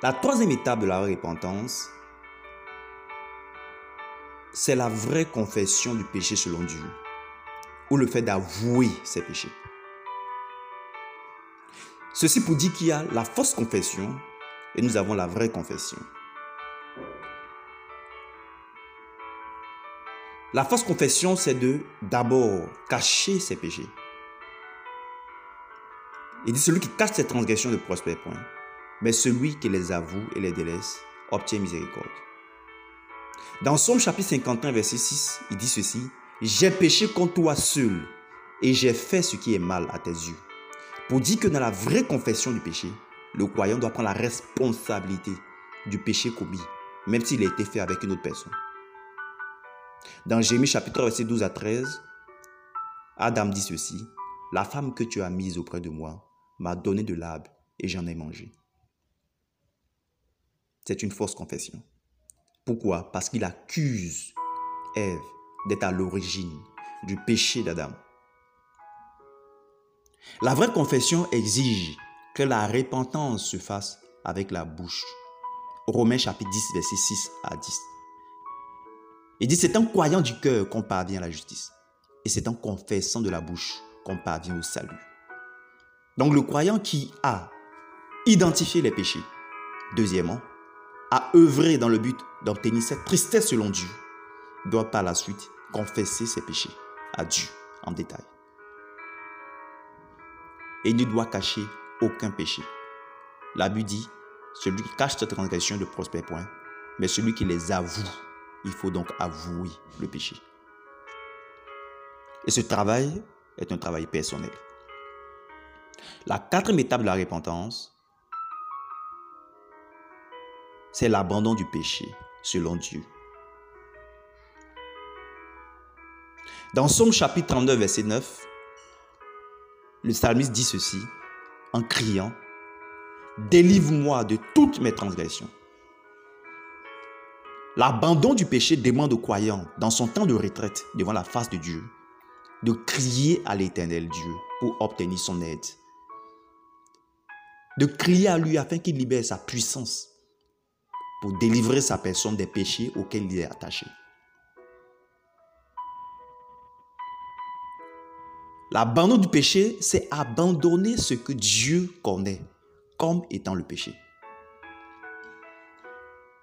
La troisième étape de la repentance, c'est la vraie confession du péché selon Dieu, ou le fait d'avouer ses péchés. Ceci pour dire qu'il y a la fausse confession et nous avons la vraie confession. La fausse confession, c'est de d'abord cacher ses péchés. Il dit celui qui cache ses transgressions ne prospère point, mais celui qui les avoue et les délaisse obtient miséricorde. Dans Somme chapitre 51, verset 6, il dit ceci, J'ai péché contre toi seul et j'ai fait ce qui est mal à tes yeux. Pour dire que dans la vraie confession du péché, le croyant doit prendre la responsabilité du péché commis, même s'il a été fait avec une autre personne. Dans Jérémie chapitre verset 12 à 13, Adam dit ceci, La femme que tu as mise auprès de moi m'a donné de l'arbre et j'en ai mangé. C'est une fausse confession. Pourquoi? Parce qu'il accuse Ève d'être à l'origine du péché d'Adam. La vraie confession exige que la repentance se fasse avec la bouche. Romains chapitre 10, verset 6 à 10. Il dit, c'est en croyant du cœur qu'on parvient à la justice. Et c'est en confessant de la bouche qu'on parvient au salut. Donc le croyant qui a identifié les péchés, deuxièmement, a œuvré dans le but d'obtenir cette tristesse selon Dieu, doit par la suite confesser ses péchés à Dieu en détail. Et ne doit cacher aucun péché. La Bible dit, celui qui cache cette transgression ne prospère point, mais celui qui les avoue il faut donc avouer le péché. Et ce travail est un travail personnel. La quatrième étape de la repentance, c'est l'abandon du péché selon Dieu. Dans Somme chapitre 39, verset 9, le psalmiste dit ceci en criant, Délivre-moi de toutes mes transgressions. L'abandon du péché demande au croyant, dans son temps de retraite devant la face de Dieu, de crier à l'éternel Dieu pour obtenir son aide. De crier à lui afin qu'il libère sa puissance pour délivrer sa personne des péchés auxquels il est attaché. L'abandon du péché, c'est abandonner ce que Dieu connaît comme étant le péché.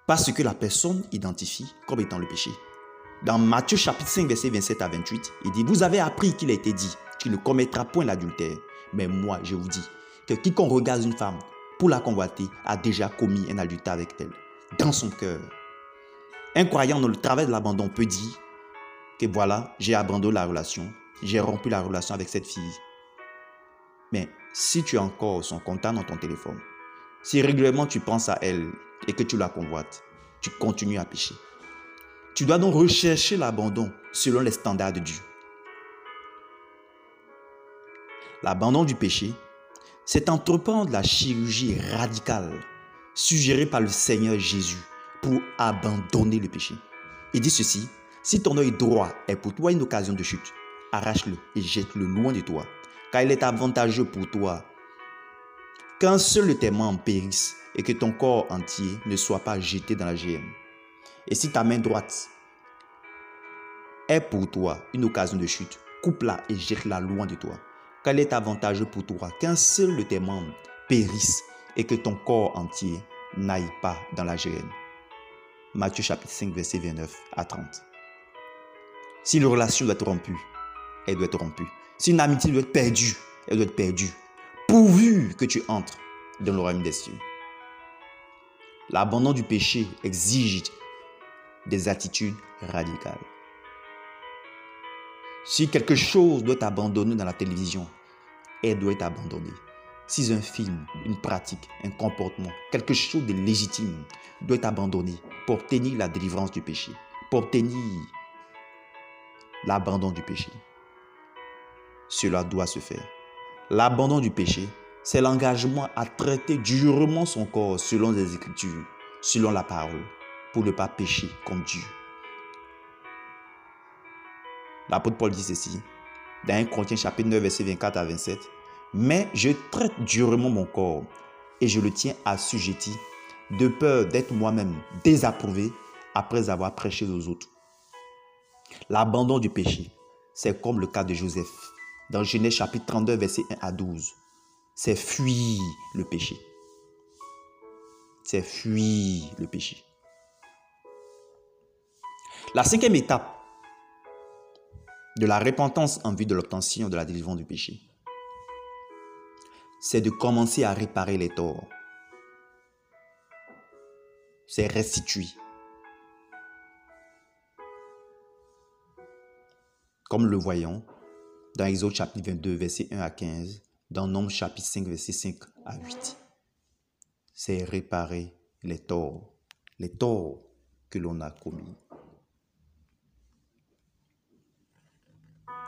Pas ce que la personne identifie comme étant le péché. Dans Matthieu chapitre 5, verset 27 à 28, il dit, vous avez appris qu'il a été dit, tu ne commettras point l'adultère. Mais moi, je vous dis que quiconque regarde une femme pour la convoiter a déjà commis un adultère avec elle, dans son cœur. Un croyant dans le travail de l'abandon peut dire que voilà, j'ai abandonné la relation, j'ai rompu la relation avec cette fille. Mais si tu as encore son contact dans ton téléphone, si régulièrement tu penses à elle et que tu la convoites, tu continues à pécher. Tu dois donc rechercher l'abandon selon les standards de Dieu. L'abandon du péché, c'est entreprendre la chirurgie radicale suggérée par le Seigneur Jésus pour abandonner le péché. Il dit ceci, si ton œil droit est pour toi une occasion de chute, arrache-le et jette-le loin de toi, car il est avantageux pour toi qu'un seul de tes membres périsse et que ton corps entier ne soit pas jeté dans la GM. Et si ta main droite est pour toi une occasion de chute, coupe-la et jette-la loin de toi. Quel est avantageux pour toi qu'un seul de tes membres périsse et que ton corps entier n'aille pas dans la GM. Matthieu chapitre 5 verset 29 à 30. Si une relation doit être rompue, elle doit être rompue. Si une amitié doit être perdue, elle doit être perdue pourvu que tu entres dans le royaume des cieux. L'abandon du péché exige des attitudes radicales. Si quelque chose doit être abandonné dans la télévision, elle doit être abandonnée. Si un film, une pratique, un comportement, quelque chose de légitime doit être abandonné pour obtenir la délivrance du péché, pour obtenir l'abandon du péché, cela doit se faire. L'abandon du péché, c'est l'engagement à traiter durement son corps selon les Écritures, selon la parole, pour ne pas pécher comme Dieu. L'apôtre Paul dit ceci, dans 1 Corinthiens chapitre 9, verset 24 à 27, Mais je traite durement mon corps et je le tiens assujetti de peur d'être moi-même désapprouvé après avoir prêché aux autres. L'abandon du péché, c'est comme le cas de Joseph. Dans Genèse chapitre 32, verset 1 à 12. C'est fuir le péché. C'est fuir le péché. La cinquième étape de la repentance en vue de l'obtention de la délivrance du péché, c'est de commencer à réparer les torts. C'est restituer. Comme le voyons dans Exode chapitre 22, verset 1 à 15, dans Nombre chapitre 5, verset 5 à 8. C'est réparer les torts, les torts que l'on a commis.